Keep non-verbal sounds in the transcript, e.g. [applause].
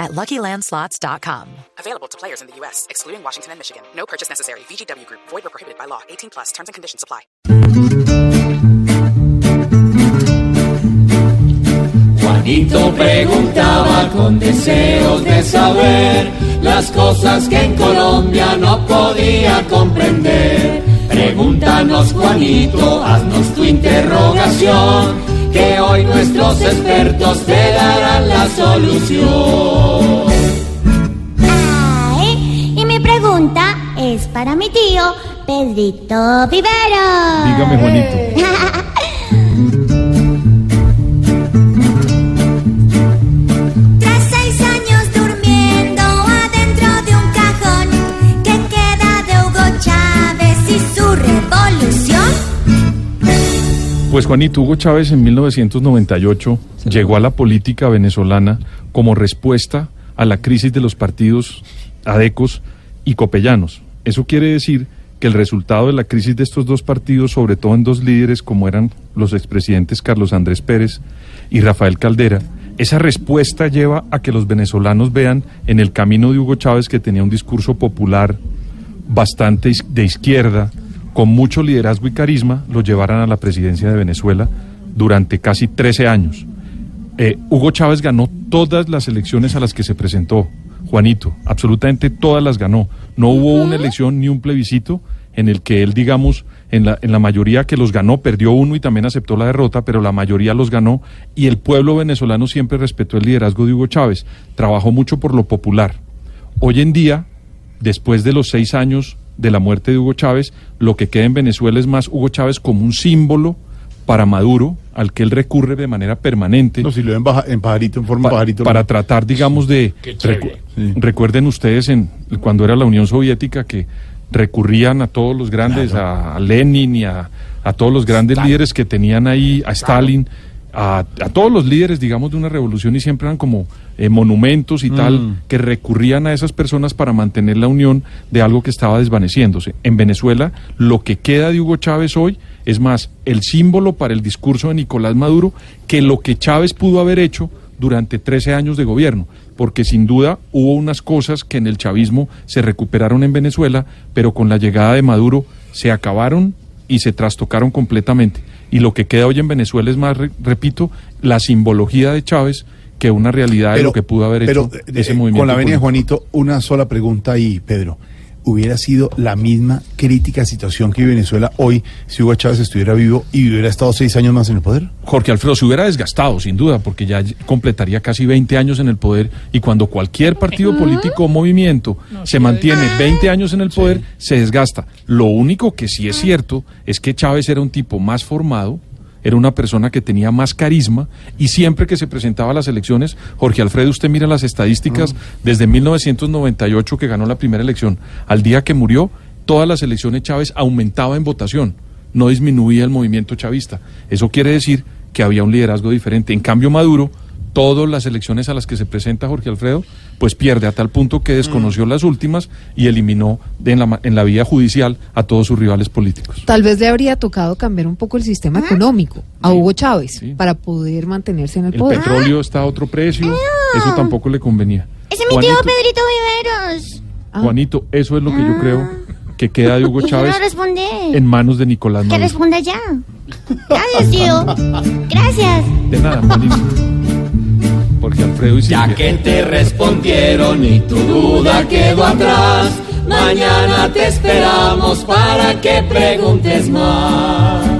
at LuckyLandSlots.com. Available to players in the U.S., excluding Washington and Michigan. No purchase necessary. VGW Group. Void or prohibited by law. 18 plus. Terms and conditions apply. Juanito preguntaba con deseos de saber las cosas que en Colombia no podía comprender. Pregúntanos, Juanito, haznos tu interrogación, que hoy nuestros expertos te darán la solución. Ay, y mi pregunta es para mi tío Pedrito Vivero. Dígame, Juanito. [laughs] Pues Juanito Hugo Chávez en 1998 llegó a la política venezolana como respuesta a la crisis de los partidos adecos y copellanos. Eso quiere decir que el resultado de la crisis de estos dos partidos, sobre todo en dos líderes como eran los expresidentes Carlos Andrés Pérez y Rafael Caldera, esa respuesta lleva a que los venezolanos vean en el camino de Hugo Chávez que tenía un discurso popular bastante de izquierda, con mucho liderazgo y carisma, lo llevaran a la presidencia de Venezuela durante casi 13 años. Eh, Hugo Chávez ganó todas las elecciones a las que se presentó, Juanito, absolutamente todas las ganó. No hubo una elección ni un plebiscito en el que él, digamos, en la, en la mayoría que los ganó, perdió uno y también aceptó la derrota, pero la mayoría los ganó y el pueblo venezolano siempre respetó el liderazgo de Hugo Chávez. Trabajó mucho por lo popular. Hoy en día, después de los seis años de la muerte de Hugo Chávez, lo que queda en Venezuela es más Hugo Chávez como un símbolo para Maduro, al que él recurre de manera permanente. No, si lo ven baja- en pajarito, en forma pa- de pajarito. para tratar, digamos, de... recu- Sí. Recuerden ustedes en cuando era la Unión Soviética que recurrían a todos los grandes, a, a Lenin y a, a todos los grandes líderes que tenían ahí, a Stalin, a, a todos los líderes, digamos, de una revolución y siempre eran como eh, monumentos y tal, que recurrían a esas personas para mantener la unión de algo que estaba desvaneciéndose. En Venezuela, lo que queda de Hugo Chávez hoy es más el símbolo para el discurso de Nicolás Maduro que lo que Chávez pudo haber hecho durante 13 años de gobierno, porque sin duda hubo unas cosas que en el chavismo se recuperaron en Venezuela, pero con la llegada de Maduro se acabaron y se trastocaron completamente. Y lo que queda hoy en Venezuela es más, re- repito, la simbología de Chávez que una realidad de lo que pudo haber pero, hecho eh, ese eh, movimiento. Con la venia. Juanito, una sola pregunta ahí, Pedro. ¿Hubiera sido la misma crítica situación que Venezuela hoy si Hugo Chávez estuviera vivo y hubiera estado seis años más en el poder? Jorge Alfredo se hubiera desgastado, sin duda, porque ya completaría casi 20 años en el poder y cuando cualquier partido político o movimiento se mantiene 20 años en el poder, se desgasta. Lo único que sí es cierto es que Chávez era un tipo más formado, era una persona que tenía más carisma y siempre que se presentaba a las elecciones, Jorge Alfredo, usted mira las estadísticas desde 1998 que ganó la primera elección, al día que murió, todas las elecciones Chávez aumentaba en votación no disminuía el movimiento chavista. Eso quiere decir que había un liderazgo diferente. En cambio, Maduro, todas las elecciones a las que se presenta Jorge Alfredo, pues pierde a tal punto que desconoció las últimas y eliminó de en, la, en la vía judicial a todos sus rivales políticos. Tal vez le habría tocado cambiar un poco el sistema económico a Hugo Chávez Sí. para poder mantenerse en el El poder. petróleo está a otro precio, eso tampoco le convenía. Ese es mi tío Pedrito Viveros. Ah. Juanito, eso es lo que yo creo que queda de Hugo Chávez no en manos de Nicolás Que responda ya. Gracias, tío. [laughs] Gracias. De nada, Juanito. Jorge Alfredo y Ya que te respondieron y tu duda quedó atrás, mañana te esperamos para que preguntes más.